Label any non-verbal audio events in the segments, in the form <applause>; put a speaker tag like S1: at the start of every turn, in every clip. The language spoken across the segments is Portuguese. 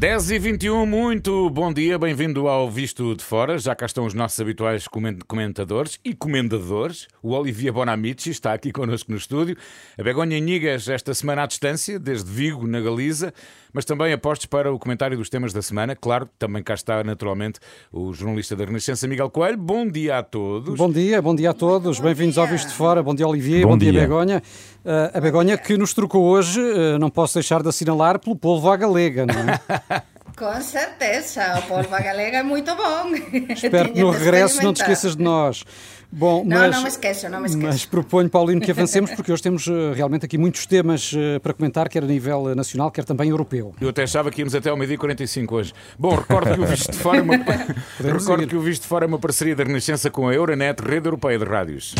S1: 10 e 21, muito bom dia, bem-vindo ao Visto de Fora. Já cá estão os nossos habituais comentadores e comendadores. O Olivia Bonamici está aqui connosco no estúdio. A Begonha Nigas, esta semana à distância, desde Vigo, na Galiza, mas também apostos para o comentário dos temas da semana. Claro, também cá está naturalmente o jornalista da Renascença, Miguel Coelho. Bom dia a todos.
S2: Bom dia, bom dia a todos. Bem-vindos ao Visto de Fora. Bom dia, Olivia. Bom, bom dia, dia, Begonha. Uh, a Begonha que nos trocou hoje, uh, não posso deixar de assinalar, pelo polvo à galega, não é? <laughs>
S3: Com certeza, o polvo à galega é muito bom.
S2: Espero que no regresso não te esqueças de nós.
S3: Bom, não, mas, não me esqueço, não me esqueço.
S2: Mas proponho, Paulino, que avancemos, porque hoje temos uh, realmente aqui muitos temas uh, para comentar, quer a nível nacional, quer também europeu.
S1: Eu até achava que íamos até ao meio-dia 45 hoje. Bom, recordo que o Visto de Fora é uma, <laughs> <laughs> recordo que o Visto de Fora é uma parceria da Renascença com a Euronet, Rede Europeia de Rádios.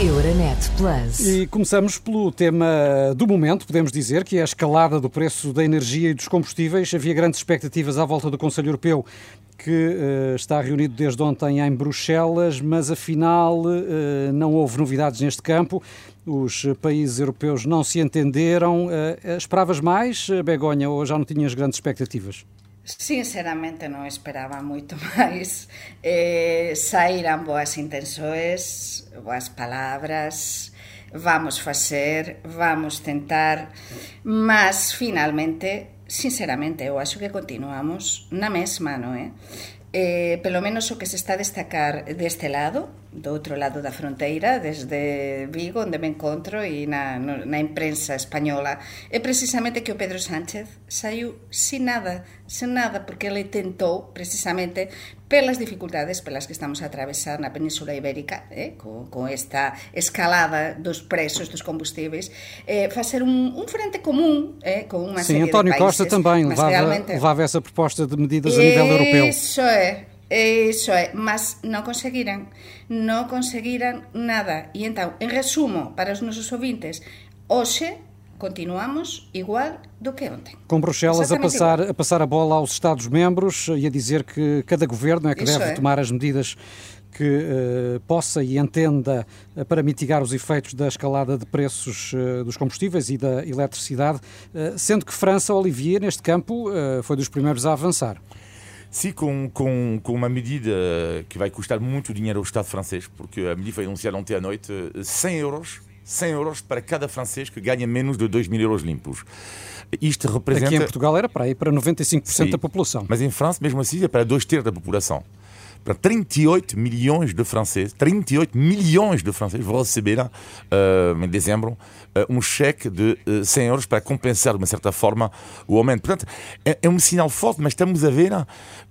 S2: Euronet Plus. E começamos pelo tema do momento, podemos dizer, que é a escalada do preço da energia e dos combustíveis. Havia grandes expectativas à volta do Conselho Europeu que uh, está reunido desde ontem em Bruxelas, mas afinal uh, não houve novidades neste campo. Os países europeus não se entenderam. Uh, esperavas mais, Begonha, ou já não tinhas grandes expectativas?
S3: Sinceramente non esperaba moito <laughs> máis. Eh, Saíran boas intensoes, boas palabras. Vamos facer, vamos tentar. Mas finalmente, sinceramente, eu acho que continuamos na mesma, non é? Eh, pelo menos o que se está a destacar deste lado do outro lado da fronteira, desde Vigo, onde me encontro, e na, na imprensa española, é precisamente que o Pedro Sánchez saiu sin nada, sin nada, porque ele tentou, precisamente, pelas dificultades pelas que estamos a atravesar na Península Ibérica, eh, con, con esta escalada dos preços dos combustíveis, eh, facer un, un frente común eh, con unha
S2: Sim,
S3: serie
S2: António
S3: de países.
S2: Costa também levava, realmente... levava essa proposta de medidas a nível europeu.
S3: Isso é, Iso é, mas non conseguiran, non conseguiran nada. E entón, en resumo, para os nosos ouvintes, hoxe continuamos igual do que ontem.
S2: Com Bruxelas a passar, a passar a bola aos Estados-membros e a dizer que cada governo é que Isso deve é. tomar as medidas que uh, possa e entenda uh, para mitigar os efeitos da escalada de preços uh, dos combustíveis e da eletricidade, sendo que França, Olivier, neste campo, foi dos primeiros a avançar.
S4: Sim, com, com, com uma medida que vai custar muito dinheiro ao Estado francês, porque a medida foi anunciada ontem à noite, 100 euros 100 euros para cada francês que ganha menos de 2 mil euros limpos.
S2: Isto representa... Aqui em Portugal era para ir para 95% Sim, da população.
S4: Mas em França, mesmo assim, é para dois terços da população para 38 milhões de franceses, 38 milhões de franceses vão receber uh, em dezembro uh, um cheque de uh, 100 euros para compensar de uma certa forma o aumento. Portanto, é, é um sinal forte, mas estamos a ver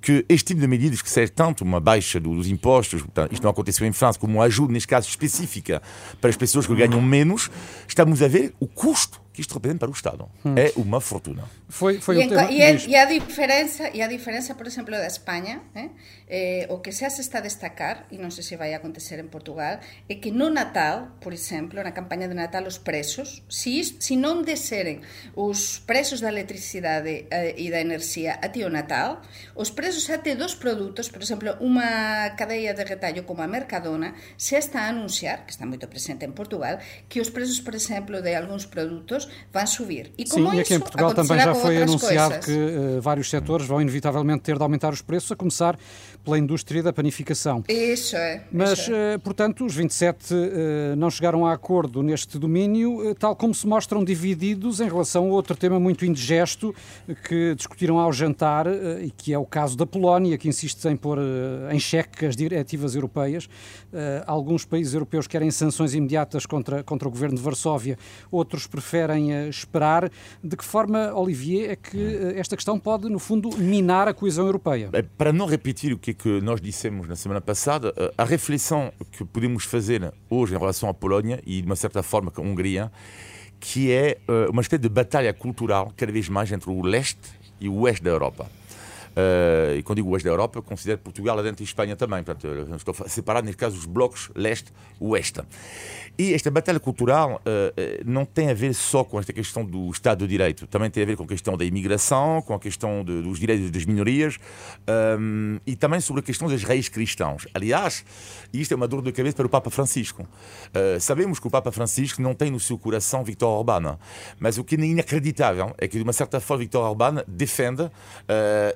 S4: que este tipo de medidas, que seja tanto uma baixa dos impostos, portanto, isto não aconteceu em França, como uma ajuda, neste caso específica, para as pessoas que ganham menos, estamos a ver o custo que isto representa para o Estado. Hum. É uma fortuna.
S3: Foi, foi e, um tema, e, a, e, a diferença, e a diferença, por exemplo, da Espanha, eh, eh, o que se está a destacar, e non sei se vai acontecer en Portugal, é que no Natal, por exemplo, na campaña de Natal, os preços, se, se non deseren os preços da electricidade eh, e da enerxía até o Natal, os preços até dos produtos, por exemplo, unha cadeia de retallo como a Mercadona, se está a anunciar, que está moito presente en Portugal, que os preços, por exemplo, de algúns produtos van subir.
S2: E como Sim, e aqui em Portugal também já foi anunciado coisas. que uh, vários setores vão inevitavelmente ter de aumentar os preços, a começar pela indústria da panificação.
S3: Isso é.
S2: Mas,
S3: isso é.
S2: Uh, portanto, os 27 uh, eh, não chegaram a acordo neste domínio, tal como se mostram divididos em relação a outro tema muito indigesto que discutiram ao jantar e que é o caso da Polónia, que insiste em pôr em xeque as diretivas europeias. alguns países europeus querem sanções imediatas contra, contra o governo de Varsóvia, outros preferem esperar. De que forma, Olivier, é que eh, esta questão pode, no fundo, minar a coesão europeia.
S4: Para não repetir o que, é que nós dissemos na semana passada, eh, a reflexão que podemos fazer hoje em relação à Polónia e, de uma certa forma, com a Hungria, que é eh, uma espécie de batalha cultural cada vez mais entre o leste e o oeste da Europa. Uh, e quando digo oeste da Europa, eu considero Portugal lá dentro e Espanha também. Portanto, estou separado, neste caso, os blocos leste-oeste. E esta batalha cultural uh, não tem a ver só com esta questão do Estado de Direito, também tem a ver com a questão da imigração, com a questão de, dos direitos das minorias um, e também sobre a questão das raízes cristãos. Aliás, isto é uma dor de cabeça para o Papa Francisco. Uh, sabemos que o Papa Francisco não tem no seu coração Victor Orbán, mas o que é inacreditável é que, de uma certa forma, Victor Orbán defende,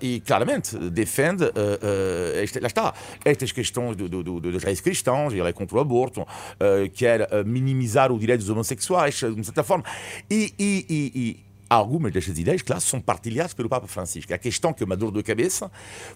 S4: e claramente defende, uh, lá está, estas questões do, do, do, das raízes cristãs, ele é contra o aborto, quer minimizar o direito dos homossexuais, de certa forma. E, e, e algumas destas ideias, claro, são partilhadas pelo Papa Francisco. A questão que é uma dor de cabeça,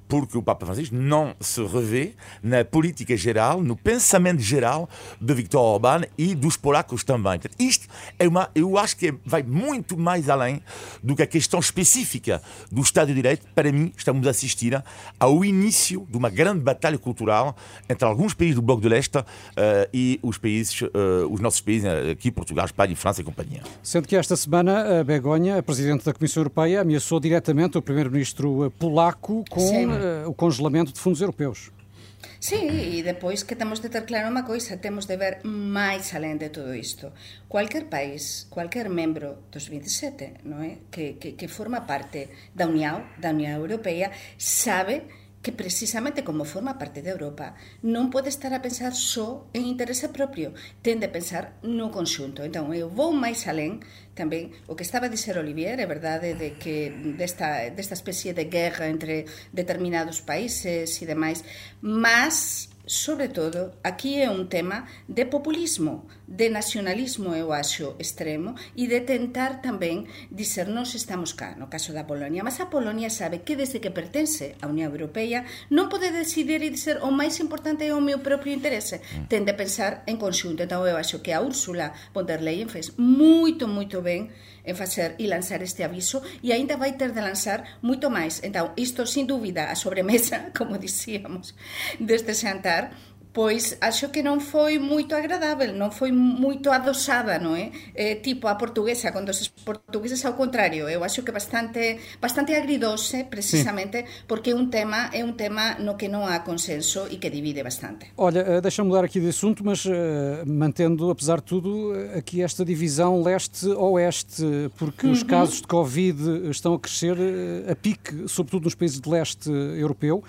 S4: porque o Papa Francisco não se revê na política geral, no pensamento geral de Viktor Orbán e dos polacos também. Portanto, isto é uma, eu acho que vai muito mais além do que a questão específica do Estado de Direito. Para mim, estamos a assistir ao início de uma grande batalha cultural entre alguns países do Bloco de Leste uh, e os países, uh, os nossos países, aqui Portugal, Espanha, França e companhia.
S2: Sendo que esta semana a Begonha a Presidente da Comissão Europeia ameaçou diretamente o Primeiro-Ministro eh, polaco com uh, o congelamento de fundos europeus.
S3: Sí, e depois que temos de ter claro unha coisa, temos de ver máis alén de todo isto. Cualquier país, cualquier membro dos 27, non é? Que, que, que forma parte da Unión, da Unión Europea, sabe que precisamente como forma parte da Europa non pode estar a pensar só en interese propio, ten de pensar no conxunto. Entón, eu vou máis alén tamén o que estaba a dizer Olivier, é verdade de que desta, desta especie de guerra entre determinados países e demais, mas sobre todo, aquí é un tema de populismo, de nacionalismo, eu acho, extremo e de tentar tamén dizer nós estamos cá, no caso da Polonia. Mas a Polonia sabe que desde que pertence á Unión Europea non pode decidir e dizer o máis importante é o meu propio interese. Mm. Ten de pensar en conxunto. Então eu acho que a Úrsula von der Leyen fez moito, moito ben en facer e lanzar este aviso e aínda vai ter de lanzar moito máis. Então, isto, sin dúbida, a sobremesa, <laughs> como dicíamos, deste xantar, pois acho que non foi moito agradável, non foi moito adosada, non é? Eh, tipo a portuguesa, con dos portugueses ao contrario, eu acho que bastante bastante agridose precisamente porque é un tema é un tema no que non há consenso e que divide bastante.
S2: Olha, eh, deixa-me mudar aqui de assunto, mas uh, mantendo, apesar de tudo, aqui esta divisão leste-oeste, porque uhum. os casos de Covid estão a crescer a pique, sobretudo nos países de leste europeu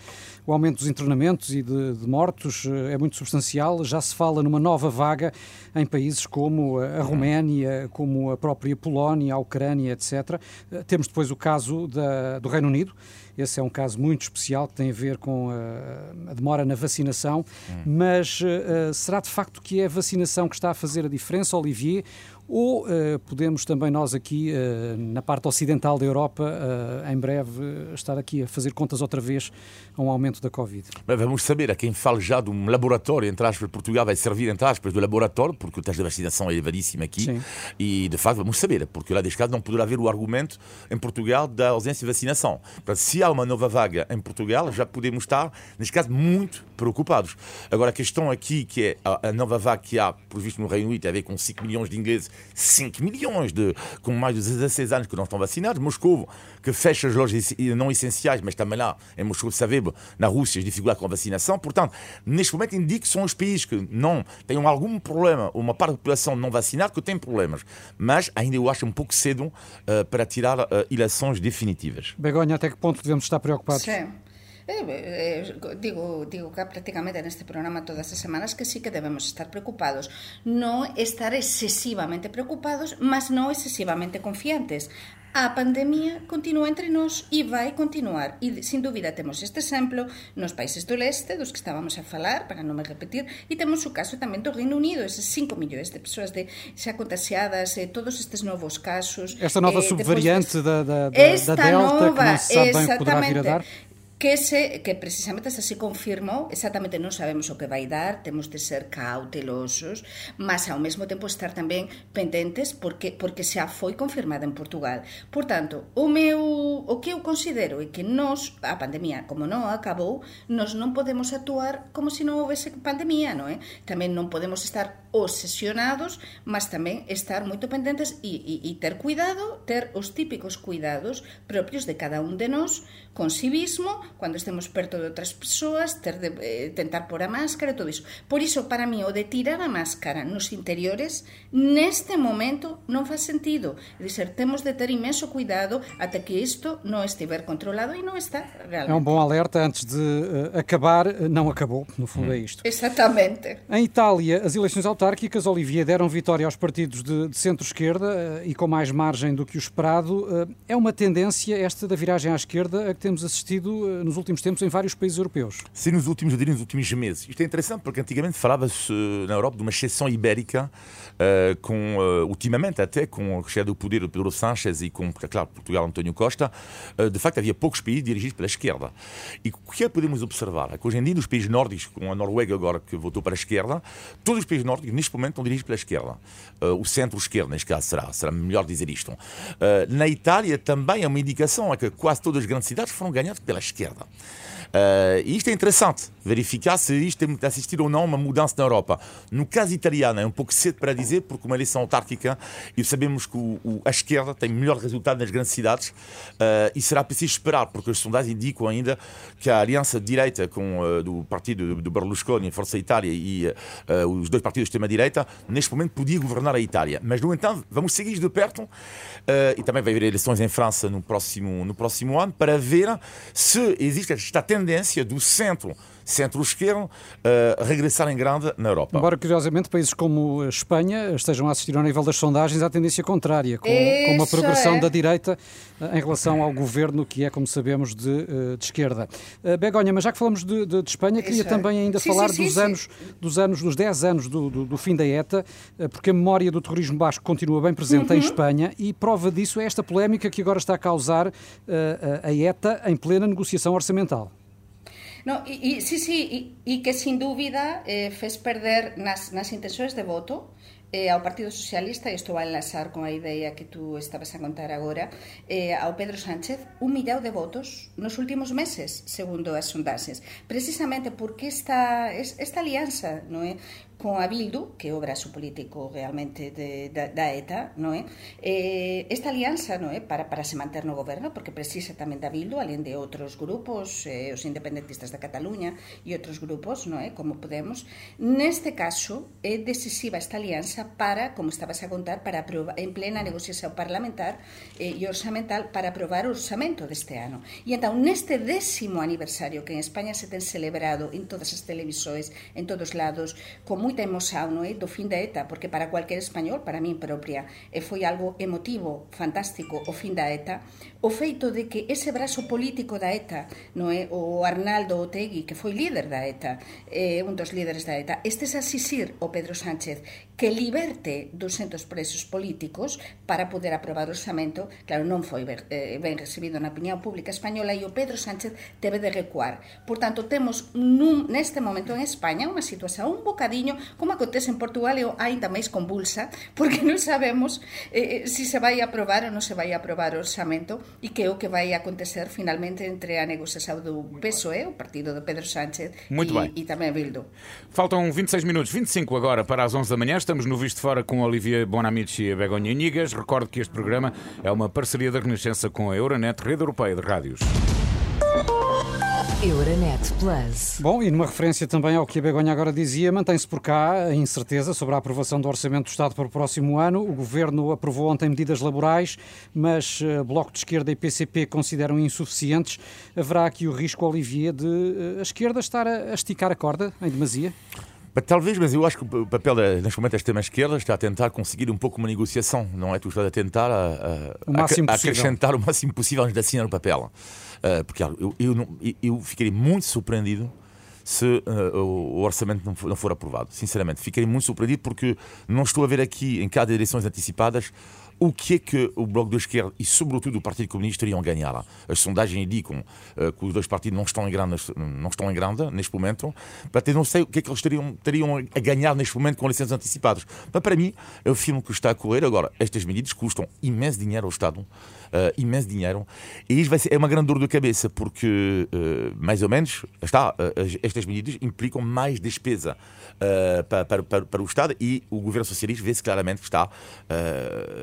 S2: o aumento dos internamentos e de, de, mortos eh, é muito substancial. Já se fala numa nova vaga em países como a Roménia, como a própria Polónia, a Ucrânia, etc. Eh, temos depois o caso da, do Reino Unido. Esse é um caso muito especial que tem a ver com a, a demora na vacinação. Hum. Mas uh, será de facto que é a vacinação que está a fazer a diferença, Olivier? Ou uh, podemos também nós aqui, uh, na parte ocidental da Europa, uh, em breve, estar aqui a fazer contas outra vez a um aumento da Covid?
S4: Mas vamos saber, a quem fala já de um laboratório, entre aspas, Portugal vai servir, entre aspas, do laboratório, porque o teste de vacinação é elevadíssimo aqui, Sim. e de facto vamos saber, porque lá deste caso não poderá haver o argumento em Portugal da ausência de vacinação. Portanto, se há uma nova vaga em Portugal, já podemos estar, neste caso, muito preocupados. Agora, a questão aqui, que é a nova vaga que há, por visto, no Reino Unido, tem a ver com 5 milhões de ingleses 5 milhões de, com mais de 16 anos que não estão vacinados. Moscou, que fecha as lojas não essenciais, mas também lá em Moscou, sabemos, na Rússia, as dificuldades com a vacinação. Portanto, neste momento, indica que são os países que não têm algum problema, uma parte da população não vacinada que tem problemas. Mas ainda eu acho um pouco cedo uh, para tirar uh, ilações definitivas.
S2: Begonha, até que ponto devemos estar preocupados?
S3: Sim. Eh, eh, digo, digo que prácticamente neste programa todas as semanas que sí que debemos estar preocupados. Non estar excesivamente preocupados, mas non excesivamente confiantes. A pandemia continúa entre nós e vai continuar. E, sin dúbida, temos este exemplo nos países do leste, dos que estábamos a falar, para non me repetir, e temos o caso tamén do Reino Unido, eses 5 millóns de persoas de xa contagiadas, eh, todos estes novos casos.
S2: Esta nova eh, subvariante de... da, da, da Delta, nova, que non se sabe bem o que poderá vir a dar.
S3: que, se, que precisamente se confirmou, exactamente non sabemos o que vai dar, temos de ser cautelosos, mas ao mesmo tempo estar tamén pendentes porque porque xa foi confirmada en Portugal. Por tanto, o meu o que eu considero é que nós a pandemia como non acabou, nós non podemos actuar como se non houvese pandemia, non é? Tamén non podemos estar obsesionados, mas tamén estar moito pendentes e, e, e ter cuidado, ter os típicos cuidados propios de cada un de nós con civismo, cando estemos perto de outras persoas, ter de, eh, tentar por a máscara e todo iso. Por iso, para mí, o de tirar a máscara nos interiores, neste momento, non faz sentido. É dizer, temos de ter imenso cuidado até que isto non estiver controlado e non está realmente.
S2: É um bom alerta antes de uh, acabar, não acabou, no fundo hum. é isto.
S3: Exatamente.
S2: Em Itália, as eleições autárquicas, Olivier, deram vitória aos partidos de, de centro-esquerda uh, e com mais margem do que o esperado. Uh, é uma tendência esta da viragem à esquerda a que temos assistido uh, nos últimos tempos em vários países europeus.
S4: Sim, nos últimos, eu diria, nos últimos meses. Isto é interessante porque antigamente falava-se na Europa de uma exceção ibérica, com, ultimamente até com a chegada do poder do Pedro Sánchez e com, claro, Portugal, António Costa, de facto havia poucos países dirigidos pela esquerda. E o que é que podemos observar? É que hoje em dia, nos países nórdicos, com a Noruega agora que votou para a esquerda, todos os países nórdicos neste momento estão dirigidos pela esquerda. O centro-esquerda, neste caso, será, será melhor dizer isto. na Itália também é uma indicação é que quase todas as grandes cidades foram ganhadas pela esquerda. Uh, e isto é interessante, verificar se isto tem de assistir ou não a uma mudança na Europa. No caso italiano é um pouco cedo para dizer, porque uma eleição autárquica e sabemos que o, o, a esquerda tem melhor resultado nas grandes cidades uh, e será preciso esperar, porque as sondagens indicam ainda que a aliança de direita com, uh, do partido do Berlusconi, Força Itália e os dois partidos de extrema-direita, neste momento podia governar a Itália. Mas, no entanto, vamos seguir de perto e também vai haver eleições em França no próximo, no próximo ano para ver se existe esta tendência tendência do centro centro-esquerda uh, regressar em grande na Europa.
S2: Embora, curiosamente, países como a Espanha estejam a assistir ao nível das sondagens à tendência contrária, com, com uma progressão é. da direita uh, em relação ao governo que é, como sabemos, de, uh, de esquerda. Uh, Begonha, mas já que falamos de, de, de Espanha, queria Isso também ainda sim, falar sim, dos, sim, anos, dos anos, dos 10 anos do, do, do fim da ETA, porque a memória do terrorismo basco continua bem presente uhum. em Espanha e prova disso é esta polémica que agora está a causar a ETA em plena negociação orçamental.
S3: No, e, e, sí, sí, e, e que sin dúbida eh, fez perder nas, nas intenções de voto eh, ao Partido Socialista, e isto vai enlazar con a idea que tú estabas a contar agora, eh, ao Pedro Sánchez, un millao de votos nos últimos meses, segundo as sondaxes. Precisamente porque esta, esta alianza non é? con a Bildu, que obra su político realmente de, da, da ETA, non é? Eh? eh, esta alianza non é? Eh? Para, para se manter no goberno, porque precisa tamén da Bildu, alén de outros grupos, eh, os independentistas da Cataluña e outros grupos, non é? Eh? Como Podemos. Neste caso, é decisiva esta alianza para, como estabas a contar, para aprobar, en plena negociación parlamentar eh, e orçamental para aprobar o orçamento deste ano. E entón, neste décimo aniversario que en España se ten celebrado en todas as televisores, en todos lados, como moita emoción non é? do fin da ETA, porque para cualquier español, para min propia, e foi algo emotivo, fantástico, o fin da ETA, o feito de que ese brazo político da ETA, non é? o Arnaldo Otegui, que foi líder da ETA, eh, un dos líderes da ETA, estes a asisir o Pedro Sánchez que liberte 200 presos políticos para poder aprobar o orçamento, claro, non foi eh, ben recibido na opinión pública española e o Pedro Sánchez teve de recuar. Por tanto, temos nun, neste momento en España unha situación un bocadiño como acontece en Portugal e aínda máis convulsa, <laughs> porque non sabemos eh, se se vai aprobar ou non se vai aprobar o orçamento e que é o que vai acontecer finalmente entre a negociación do PSOE, o partido de Pedro Sánchez
S1: Muito
S3: e,
S1: bem.
S3: e tamén Bildo.
S1: Faltam 26 minutos, 25 agora para as 11 da manhã. Estamos no Visto Fora com Olivia Bonamici e Begonha Nigas. Recordo que este programa é uma parceria da Renascença com a Euronet, Rede Europeia de Rádios.
S2: Euronet Plus. Bom, e numa referência também ao que a Begonha agora dizia, mantém-se por cá a incerteza sobre a aprovação do Orçamento do Estado para o próximo ano. O Governo aprovou ontem medidas laborais, mas uh, Bloco de Esquerda e PCP consideram insuficientes. Haverá aqui o risco, Olivier, de uh, a esquerda estar a, a esticar a corda em demasia?
S4: Talvez, mas eu acho que o papel neste momento da extrema-esquerda está a tentar conseguir um pouco uma negociação, não é? Tu estás a tentar a, a, a acrescentar o máximo possível antes de assinar o papel. Uh, porque eu, eu, não, eu, ficaria muito surpreendido se uh, o orçamento não for, não for, aprovado. Sinceramente, ficaria muito surpreendido porque não estou a ver aqui, em cada eleições antecipadas, o que é que o Bloco de Esquerda e, sobretudo, o Partido Comunista iriam ganhar. As sondagens indicam uh, que os dois partidos não estão em grande, não estão em grande neste momento. Portanto, eu não sei o que é que eles teriam, teriam a ganhar neste momento com licenças antecipadas. Mas, para mim, é o filme que está a correr. Agora, estas medidas custam imenso dinheiro ao Estado. Uh, imenso dinheiro. E isto vai ser, é uma grande dor de cabeça, porque, uh, mais ou menos, está, estas medidas implicam mais despesa para, para, para, para, o Estado e o governo socialista vê-se claramente que está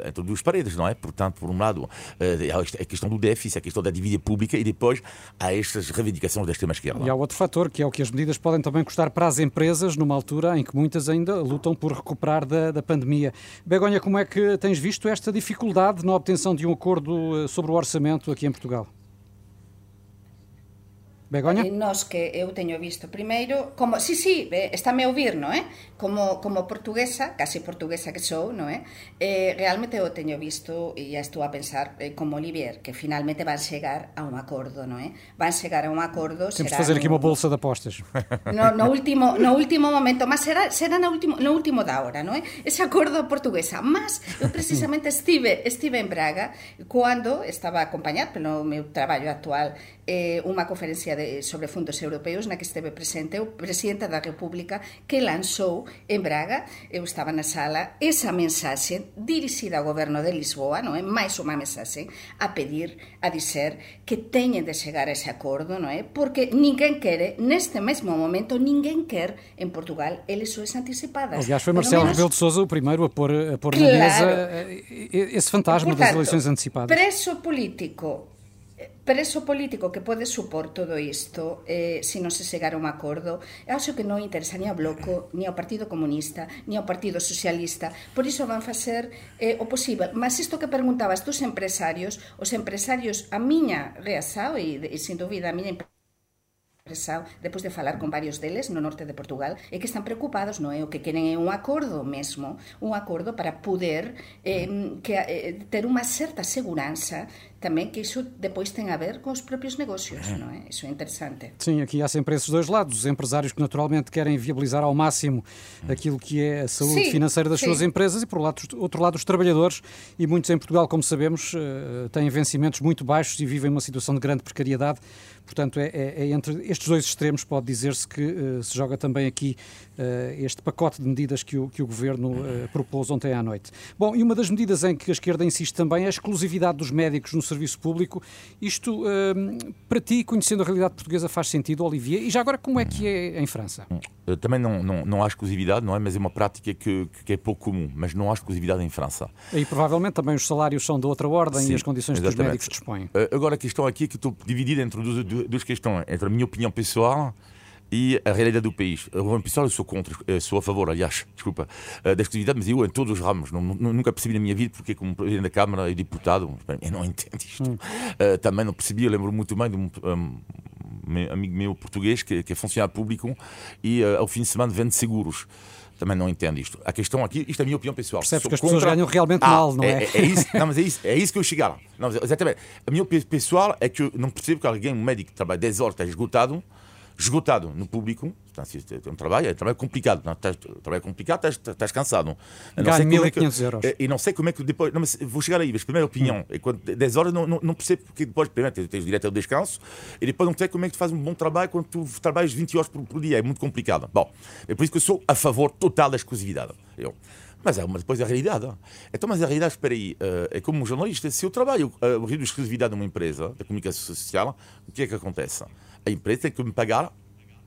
S4: entre duas paredes, não é? Portanto, por um lado, eh, há a questão do déficit, a questão da dívida pública e depois há estas reivindicações da extrema-esquerda.
S2: E há outro fator, que é o que as medidas podem também custar para as empresas, numa altura em que muitas ainda lutam por recuperar da, da pandemia. Begonha, como é que tens visto esta dificuldade na obtenção de um acordo eh, sobre o orçamento aqui em Portugal? Begoña?
S3: Eh, nos que eu teño visto primeiro, como, sí, sí, eh, estáme a ouvir, non é? Como, como portuguesa, casi portuguesa que sou, non é? Eh, realmente eu teño visto, e já estou a pensar, eh, como Olivier, que finalmente van chegar a un acordo, non é? Van chegar a un acordo...
S2: Temos de fazer aqui unha bolsa de apostas.
S3: No, no, último, no último momento, mas será, será no, último, no último da hora, non é? Ese acordo portuguesa. Mas eu precisamente estive, estive en Braga cando estaba acompañado pelo meu traballo actual eh, unha conferencia de, sobre fundos europeus na que esteve presente o presidente da República que lanzou en Braga, eu estaba na sala, esa mensaxe dirixida ao goberno de Lisboa, non é? máis unha mensaxe a pedir, a dizer que teñen de chegar a ese acordo, non é? Porque ninguén quere, neste mesmo momento, ninguén quer en Portugal eleições antecipadas.
S2: Aliás, foi Marcelo menos... Rebelo de Sousa o primeiro a pôr, a pôr claro. na mesa eh, esse fantasma Portanto, das eleições antecipadas.
S3: Preso político preso político que pode supor todo isto eh, se non se chegar a un acordo acho que non interesa ni ao Bloco ni ao Partido Comunista, ni ao Partido Socialista por iso van facer eh, o posible, mas isto que preguntabas dos empresarios, os empresarios a miña reasao e, e sin dúbida a miña empresa expresado depois de falar con varios deles no norte de Portugal e que están preocupados, non é? O que queren é un acordo mesmo, un acordo para poder eh, que, eh, ter unha certa seguranza tamén que iso depois ten a ver com os próprios negócios, não é? Isso é interessante.
S2: Sim, aqui há sempre esses dois lados. Os empresários que naturalmente querem viabilizar ao máximo aquilo que é a saúde sim, financeira das sim. suas empresas e, por outro lado, os trabalhadores. E muitos em Portugal, como sabemos, eh, têm vencimentos muito baixos e vivem uma situação de grande precariedade. Portanto, é, é, é entre estes dois extremos, pode dizer-se que uh, se joga também aqui uh, este pacote de medidas que o, que o Governo uh, propôs ontem à noite. Bom, e uma das medidas em que a esquerda insiste também é a exclusividade dos médicos no serviço público. Isto, para ti, conhecendo a realidade portuguesa, faz sentido, Olivier? E já agora, como é que é em França?
S4: Eu também não, não, não há exclusividade, não é? Mas é uma prática que, que é pouco comum, mas não há exclusividade em França.
S2: E provavelmente também os salários são de outra ordem Sim, e as condições exatamente. que os médicos dispõem.
S4: Agora, a questão aqui é que estou dividido entre duas questões, entre a minha opinião pessoal e a realidade do país. Eu, pessoal, eu sou contra, eu sou a favor, aliás, desculpa, eh, da exclusividade, mas eu em todos os ramos. Não, nunca percebi na minha vida porque, como presidente da Câmara e deputado, eu não entendo isto. Hum. Uh, também não percebi, eu lembro muito bem de um, um, amigo meu português que, que é funcionário público e uh, ao fim de semana vende seguros também não entendo isto. A questão aqui, isto é a minha opinião pessoal.
S2: Percebes que as contra... pessoas ganham realmente ah, mal, não é?
S4: É, é, isso, não, mas é isso, é isso que eu chegar. Não, exatamente. A minha opinião pessoal é que eu não percebo que alguém, um médico que trabalha 10 horas, está esgotado, esgotado no público. É um trabalho, é um trabalho complicado. Não, estás, trabalho complicado, estás, estás cansado.
S2: Ganha 1.500 é euros.
S4: E não sei como é que depois. Não, vou chegar aí, mas primeira opinião. Hum. É quando, 10 horas não, não, não percebo porque depois, primeiro, tens, tens direito ao descanso e depois não sei como é que tu fazes um bom trabalho quando tu trabalhas 20 horas por, por dia. É muito complicado. Bom, é por isso que eu sou a favor total da exclusividade. Eu. Mas é uma, depois a realidade. Então, mas a realidade, espera aí, uh, é como um jornalista. Se eu trabalho uh, o risco de exclusividade numa empresa da comunicação social, o que é que acontece? A empresa tem que me pagar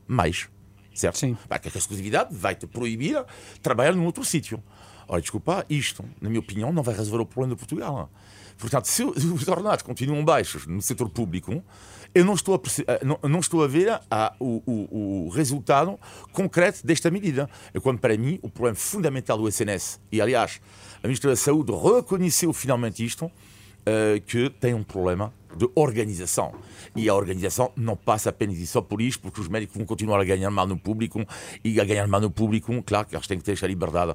S4: mais. Certo?
S2: Sim.
S4: Porque a exclusividade vai-te proibir trabalhar num outro sítio. Ora, desculpa, isto, na minha opinião, não vai resolver o problema de Portugal. Portanto, se <laughs> os ordenados continuam baixos no setor público, eu não estou a, não, não estou a ver a, o, o, o, resultado concreto desta medida. É quando, para mim, o problema fundamental do SNS, e aliás, a Ministra da Saúde reconheceu finalmente isto, uh, que tem um problema de organização. E a organização não passa apenas e só por isso, porque os médicos vão continuar a ganhar mal no público e a ganhar mal no público, claro que eles têm que ter essa liberdade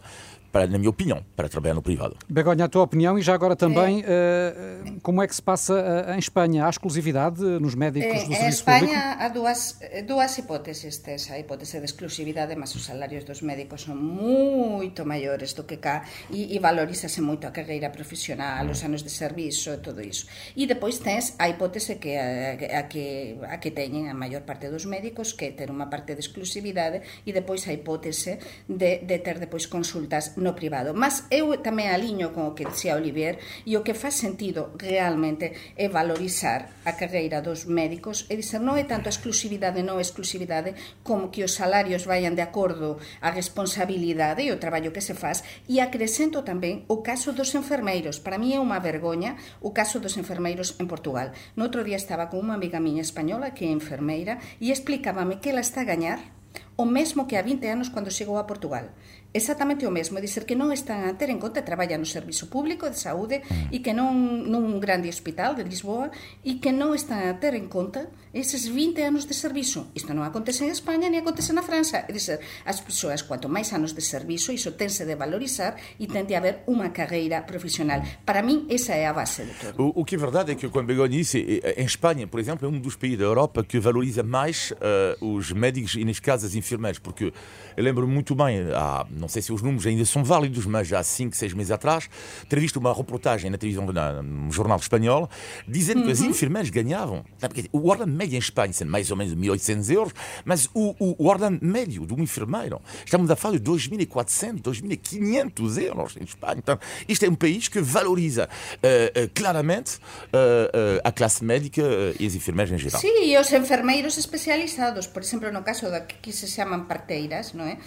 S4: para, na minha opinião, para trabalhar no privado.
S2: Begonha, a tua opinião e já agora também, é. uh, como é que se passa uh, em Espanha? Há exclusividade nos médicos é, do serviço
S3: Em Espanha
S2: público?
S3: há duas, duas hipóteses. Tes a hipótese de exclusividade, mas os salários dos médicos são muito maiores do que cá e, e valoriza-se muito a carreira profissional, os anos de serviço e tudo isso. E depois tens a hipótese que a, a, que, a que teñen a maior parte dos médicos, que é ter unha parte de exclusividade e depois a hipótese de, de ter depois consultas no privado. Mas eu tamén aliño con o que dixía Olivier e o que faz sentido realmente é valorizar a carreira dos médicos e dizer non é tanto a exclusividade non exclusividade como que os salarios vayan de acordo a responsabilidade e o traballo que se faz e acrescento tamén o caso dos enfermeiros. Para mí é unha vergoña o caso dos enfermeiros en Portugal. No outro día estaba con unha amiga miña española que é enfermeira e explicábame que ela está a gañar o mesmo que a 20 anos cando chegou a Portugal. Exactamente o mesmo, é dizer que non están a ter en conta, traballa no Servizo Público de Saúde mm. e que non nun grande hospital de Lisboa e que non están a ter en conta eses 20 anos de servizo. Isto non acontece en España ni acontece na França. É dizer, as persoas, quanto máis anos de servizo, iso tense de valorizar e tende a haber unha carreira profesional. Para min, esa é a base de todo.
S4: O, o que é verdade é que, como Begonha disse, em Espanha, por exemplo, é um dos países da Europa que valoriza mais uh, os médicos e, neste caso, as enfermeiras, porque eu lembro muito bem, há, não sei se os números ainda são válidos, mas há 5, 6 meses atrás, ter visto uma reportagem na televisão, na, no jornal espanhol, dizendo uhum. que as uhum. enfermeiras ganhavam. O ordenado médio em Espanha são mais ou menos 1.800 euros, mas o, o, o ordenado médio de um enfermeiro, estamos a falar de 2.400, 2.500 euros em Espanha. Então, isto é um país que valoriza uh, uh, claramente uh, a classe médica e as enfermeiras em geral.
S3: Sim, e os enfermeiros especializados, por exemplo, no caso da que se chamam parteiras, não é?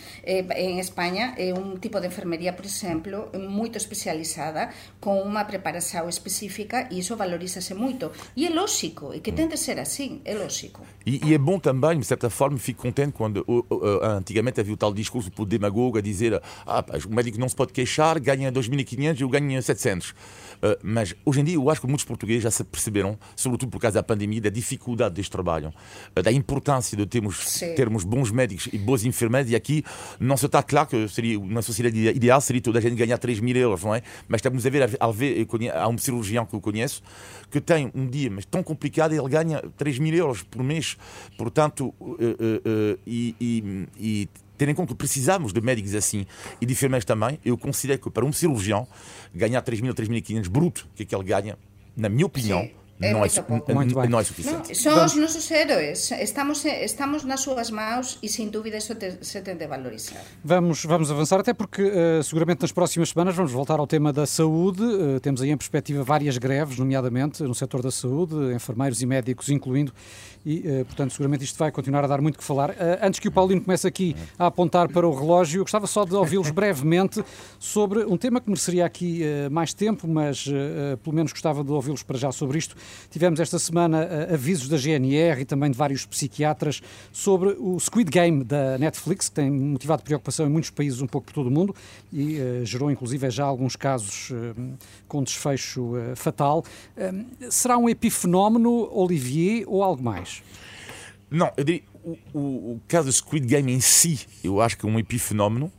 S3: em Espanha é un tipo de enfermería, por exemplo, moito especializada, con unha preparación específica e iso valorízase moito. E é lógico, e que tem de ser assim, é lógico.
S4: E, e é bom também, de certa forma, fico contente quando uh, uh, antigamente havia o tal discurso por demagogo a dizer ah, o médico não se pode queixar, ganha 2.500 e eu ganho 700. Uh, mas hoje em dia eu acho que muitos portugueses já se perceberam, sobretudo por causa da pandemia, da dificuldade deste trabalho, uh, da importância de termos, termos bons médicos e boas enfermeiras. E aqui não se está claro que seria uma sociedade ideal seria toda a gente ganhar 3 mil euros, não é? Mas estamos a ver, a ver há um cirurgião que eu conheço que tem um dia mas tão complicado ele ganha 3 mil euros por mês. Portanto, uh, e, e, e ter em conta que precisamos de médicos assim e de enfermeiros também, eu considero que para um cirurgião ganhar 3 mil, 3.500 bruto, que é que ele ganha, na minha opinião, Sim É non, é, non é suficiente.
S3: No, son os nosos héroes, estamos, estamos nas súas mãos e sem dúvida isso te, se tem de valorizar.
S2: Vamos, vamos avançar, até porque uh, seguramente nas próximas semanas vamos voltar ao tema da saúde. Uh, temos aí em perspectiva várias greves, nomeadamente no setor da saúde, enfermeiros e médicos incluindo, e, uh, portanto, seguramente isto vai continuar a dar muito que falar. antes que o Paulino comece aqui a apontar para o relógio, eu gostava só de ouvi-los <laughs> brevemente sobre um tema que mereceria aqui mais tempo, mas pelo menos gostava de ouvi-los para já sobre isto Tivemos esta semana uh, avisos da GNR e também de vários psiquiatras sobre o Squid Game da Netflix, que tem motivado preocupação em muitos países, um pouco por todo o mundo, e uh, gerou inclusive já alguns casos uh, com desfecho fatal. será um epifenómeno, Olivier, ou algo mais?
S4: Não, eu diria, o, o, o caso do Squid Game em si, eu acho que é um epifenómeno.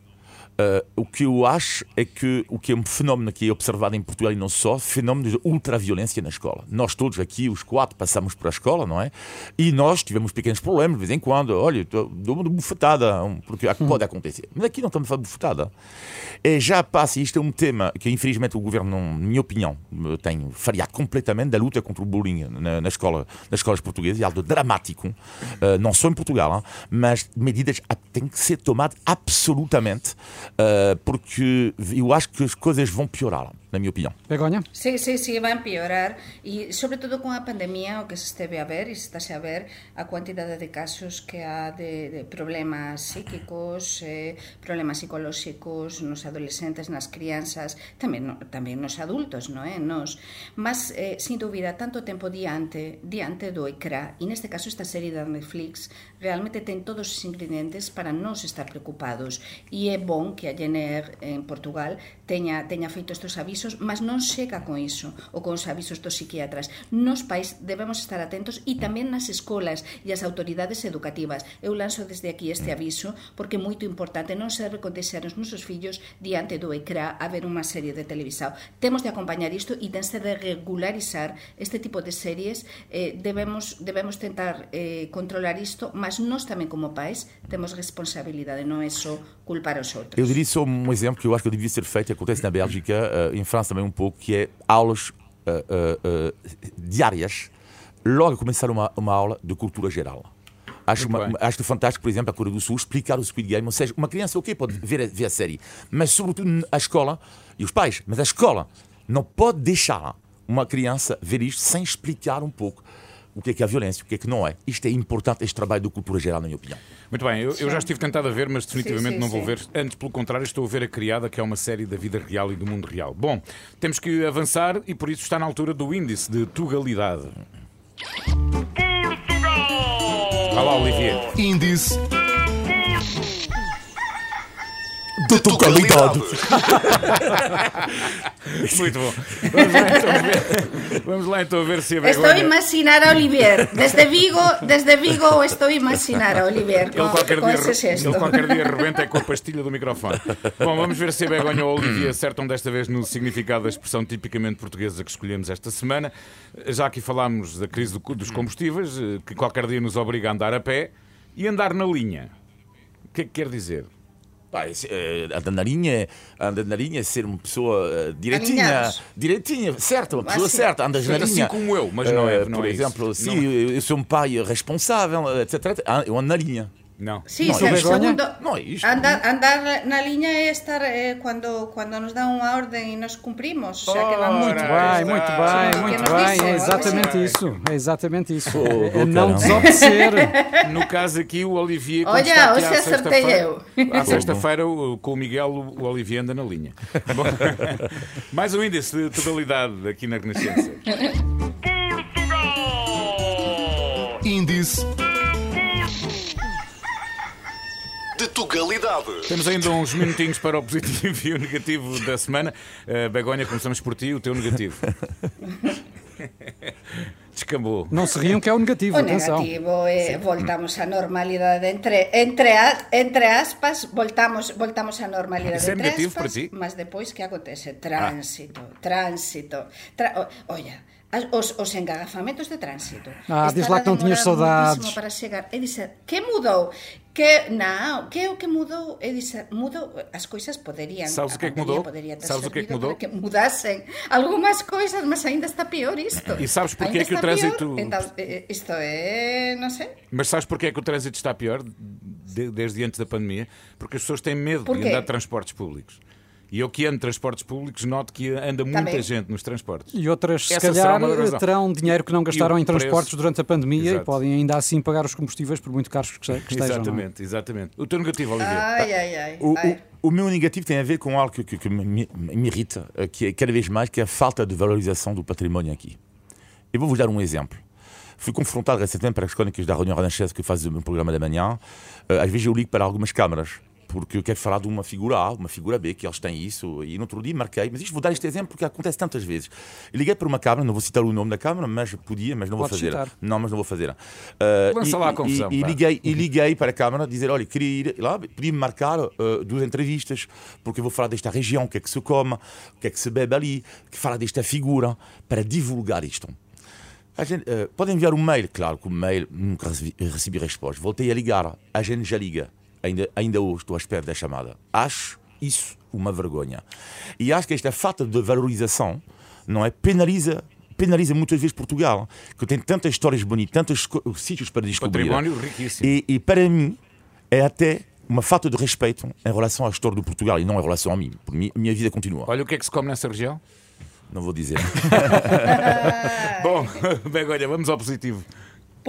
S4: Uh, o que eu acho é que o que é um fenómeno que é observado em Portugal e não só, fenómeno de ultraviolência na escola. Nós todos aqui, os quatro, passamos por a escola, não é? E nós tivemos pequenos problemas de vez em quando. Olha, dou-me de bufetada, porque hum. pode acontecer. Mas aqui não estamos a falar de bufetada. É, já passa, isto é um tema que infelizmente o governo, na minha opinião, tem falhado completamente da luta contra o bullying na, na escola, nas escolas portuguesas. É algo dramático, uh, não só em Portugal, hein? mas medidas têm que ser tomadas absolutamente porque eu acho que as coisas vão piorar. na mi opinión.
S2: Begoña?
S3: Sí, sí, sí, va a empeorar e sobre todo con a pandemia o que se esteve a ver e se estase a ver a cuantidade de casos que há de, de problemas psíquicos, eh, problemas psicolóxicos nos adolescentes, nas crianzas, tamén, no, eh? tamén nos adultos, non é? Nos. Mas, eh, sin dúbida, tanto tempo diante, diante do ecrã, e neste caso esta serie da Netflix realmente ten todos os ingredientes para nos estar preocupados e é bon que a Jenner en Portugal teña, teña feito estes avisos avisos, mas non chega con iso ou con os avisos dos psiquiatras. Nos pais debemos estar atentos e tamén nas escolas e as autoridades educativas. Eu lanzo desde aquí este aviso porque é moito importante non serve con deixar os nosos fillos diante do ecrã a ver unha serie de televisao. Temos de acompañar isto e tense de regularizar este tipo de series. Eh, debemos, debemos tentar eh, controlar isto, mas nós tamén como pais temos responsabilidade, non é só culpar os outros.
S4: Eu diria só um exemplo que eu acho que devia ser feito, acontece na Bélgica, uh, França também um pouco, que é aulas uh, uh, diárias, logo começar uma, uma aula de cultura geral. Acho, uma, acho fantástico, por exemplo, a Coreia do Sul explicar o Squid Game. Ou seja, uma criança, ok, pode ver, ver a série, mas sobretudo a escola e os pais, mas a escola não pode deixar uma criança ver isto sem explicar um pouco o que é que é a violência, o que é que não é. Isto é importante, este trabalho de cultura geral, na minha opinião.
S1: Muito bem, eu, eu já estive tentado a ver, mas definitivamente sim, sim, não vou sim. ver. Antes, pelo contrário, estou a ver a Criada, que é uma série da vida real e do mundo real. Bom, temos que avançar e por isso está na altura do índice de tugalidade. Olá, Olivier.
S5: Índice de tugalidade.
S1: Muito bom. Vamos lá, então ver, vamos lá então ver se a
S3: Begoña... Estou a imaginar a Olivier. Desde Vigo, desde Vigo estou a imaginar a Olivier com,
S1: ele qualquer
S3: com
S1: dia,
S3: esse gesto.
S1: Ele qualquer dia rebenta é com a pastilha do microfone. Bom, vamos ver se a Begonha ou a Olivier acertam desta vez no significado da expressão tipicamente portuguesa que escolhemos esta semana. Já aqui falámos da crise dos combustíveis, eh, que qualquer dia nos obriga a andar a pé e andar na linha. O que é que quer dizer?
S4: Pá, andar na linha, andar na linha é ser uma pessoa uh, direitinha, direitinha, certa, uma pessoa assim, certa, andas na
S1: assim como eu, mas não é,
S4: uh,
S1: não
S4: por
S1: é
S4: exemplo,
S1: isso.
S4: sim, não. eu sou um pai responsável, etc, etc. Eu ando na linha.
S1: No.
S3: Sí, no, ser, segundo,
S4: no é isto.
S3: Andar, andar na liña é estar eh, cuando, cuando nos dá unha orden e nos cumprimos. O sea, que vamos
S2: muito bem, muito bem, muito bem. É exatamente isso. É exatamente isso. Oh, é não desobedecer. <laughs>
S1: No caso aqui, o Olivier.
S3: Olha, hoje acertei eu.
S1: À sexta-feira, com o Miguel, o Olivier anda na linha. <laughs> Bom, <laughs> mais um índice de totalidade aqui na Renascença.
S5: Índice de Tugalidade.
S1: Temos ainda uns minutinhos para o positivo <laughs> e o negativo da semana. Uh, Begonha, começamos por ti, o teu negativo. <laughs> Descambou.
S2: Não se riam que é o negativo.
S3: O
S2: atenção.
S3: negativo é voltamos à normalidade entre entre entre aspas, voltamos voltamos à normalidade
S1: Isso é
S3: entre
S1: negativo
S3: aspas,
S1: para ti?
S3: mas depois que acontece tránsito, ah. tránsito. Tra... Olha, os, os engagafamentos de tránsito.
S2: Ah, diz lá que não tinhas saudades.
S3: para chegar. E dizer, que mudou? Que, não, que o que mudou? Dizer, mudou, as coisas poderiam...
S1: Sabes o que é que mudou? Sabes o que é que mudou?
S3: que mudassem algumas coisas, mas ainda está pior isto.
S1: E sabes porquê é que o trânsito...
S3: Pior. Então, isto é, não sei.
S1: Mas sabes porquê é que o trânsito está pior desde antes da pandemia? Porque as pessoas têm medo de andar de transportes públicos. E eu que ando de transportes públicos noto que anda muita Também. gente nos transportes.
S2: E outras, se Essa calhar, terão dinheiro que não gastaram em transportes preço... durante a pandemia Exato. e podem ainda assim pagar os combustíveis por muito caros que, estejam.
S1: Exatamente,
S2: é?
S1: exatamente. O teu negativo, Olivier?
S3: Ai, ai, ai.
S4: O,
S3: ai.
S4: O, o, meu negativo tem a ver com algo que, que, que me, me, irrita, eh, que é cada vez mais, que é a falta de valorização do património aqui. Eu vou-vos dar um exemplo. Fui confrontado recentemente para as crónicas da Reunião Renascença que faz o meu programa da manhã. Eh, às vezes eu ligo para algumas câmaras porque eu quero falar de uma figura A, uma figura B, que eles têm isso, e no outro dia marquei, mas isto vou dar este exemplo porque acontece tantas vezes. Liguei para uma câmara, não vou citar o nome da câmara, mas podia, mas não
S2: Pode
S4: vou fazer.
S2: Citar.
S4: Não, mas não vou fazer. Uh,
S1: Lança
S4: e,
S1: lá a confusão.
S4: E, e, liguei, e liguei para a câmara, dizer, olha, queria ir lá, podia-me marcar uh, duas entrevistas, porque eu vou falar desta região, o que é que se come, o que é que se bebe ali, que fala desta figura, para divulgar isto. A gente, uh, pode enviar um mail, claro que o mail nunca recebi, recebi resposta. Voltei a ligar, a gente já liga ainda, ainda hoje estou à espera da chamada. Acho isso uma vergonha. E acho que esta falta de valorização não é penaliza penaliza muitas vezes Portugal, que tem tantas histórias bonitas, tantos sítios para descobrir.
S1: Património riquíssimo.
S4: E, e, para mim é até uma falta de respeito em relação à história do Portugal e não em relação a mim. Por mim, a minha vida continua.
S1: Olha o que é que se come nessa região?
S4: Não vou dizer. <laughs> <laughs>
S1: Bom, <laughs> Begonha, vamos ao positivo.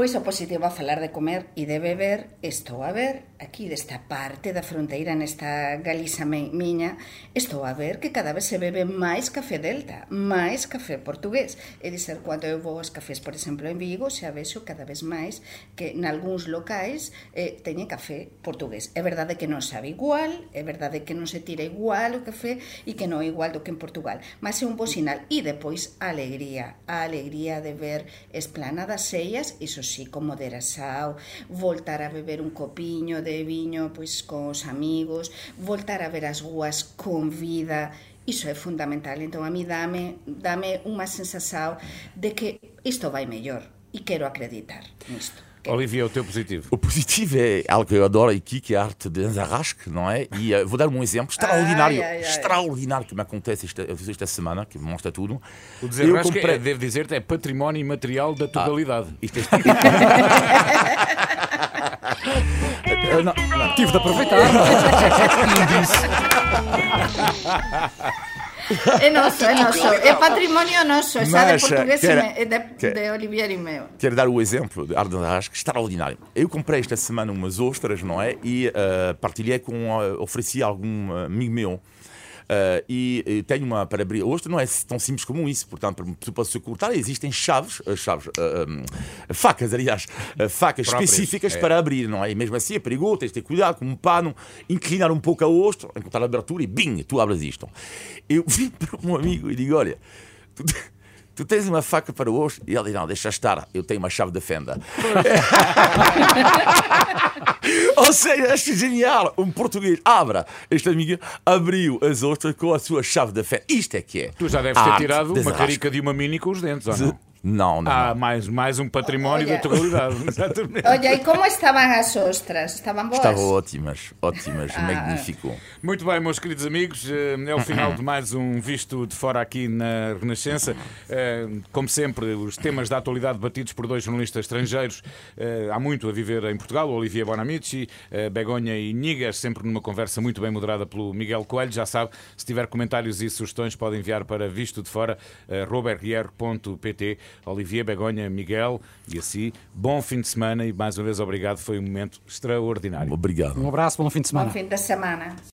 S3: Pois o positivo a falar de comer e de beber estou a ver aquí desta parte da fronteira nesta Galiza miña estou a ver que cada vez se bebe máis café delta, máis café portugués. E dizer, cando eu vou aos cafés por exemplo en Vigo, xa vexo cada vez máis que nalgúns locais eh, teñen café portugués. É verdade que non sabe igual, é verdade que non se tira igual o café e que non é igual do que en Portugal, mas é un bo sinal. E depois a alegría, a alegría de ver esplanadas sellas, iso sí, con moderação, voltar a beber un copiño de viño pois cos amigos, voltar a ver as guas con vida, iso é fundamental. Entón a mí dame, dame unha sensación de que isto vai mellor e quero acreditar nisto.
S1: Olivia, o teu positivo.
S4: O positivo é algo que eu adoro aqui, que é a arte de Anzarrasque, não é? E uh, vou dar um exemplo extraordinário, ai, ai, ai. extraordinário que me acontece esta, esta semana, que mostra tudo.
S1: O desenrasque, comprei... é, devo dizer-te, é património imaterial da totalidade. Ah, isto é... <laughs>
S2: não, não, tive de aproveitar. <laughs> <laughs>
S3: É nosso, é nosso. É património nosso. É de português e de, de Olivier e meu.
S4: Quero dar o exemplo de Arden Arrasque, extraordinário. Eu comprei esta semana umas ostras, não é? E uh, partilhei com, uh, ofereci a algum amigo meu. Uh, e, e tenho uma para abrir. Hoje não é tão simples como isso, portanto, para se cortar, existem chaves, uh, chaves uh, um, facas, aliás, facas Próprias, específicas é. para abrir, não é? E mesmo assim é perigoso, tens de ter cuidado com um pano, inclinar um pouco a ostra, encontrar a abertura e bing, tu abres isto. Eu vim para um amigo e digo: olha. Tu tu tens uma faca para o osso? E ele diz, não, deixa estar, eu tenho uma chave de fenda. <laughs> Ou seja, acho genial. Um português abra, este amigo abriu as ostras com a sua chave de fenda. Isto é que é.
S1: Tu já deves ter tirado uma carica de uma mini com os dentes, ou não?
S4: Não, não.
S1: Ah. Mais, mais um património Olha. da atualidade. <laughs>
S3: Exatamente. Olha, e como estavam as ostras? Estavam boas?
S4: Estavam ótimas, ótimas, ah. magnífico.
S1: Muito bem, meus queridos amigos, eh, é o final de mais um Visto de Fora aqui na Renascença. Eh, como sempre, os temas da atualidade batidos por dois jornalistas estrangeiros. Eh, há muito a viver em Portugal, Olivier Bonamici, Begonha e Nigas, sempre numa conversa muito bem moderada pelo Miguel Coelho. Já sabe, se tiver comentários e sugestões, pode enviar para visto de fora, robertguerre.pt Olivier, Begonha, Miguel e assim. Bom fim de semana e mais uma vez obrigado. Foi um momento extraordinário.
S4: Obrigado.
S2: Um abraço, bom fim de semana.
S3: Bom fim de semana.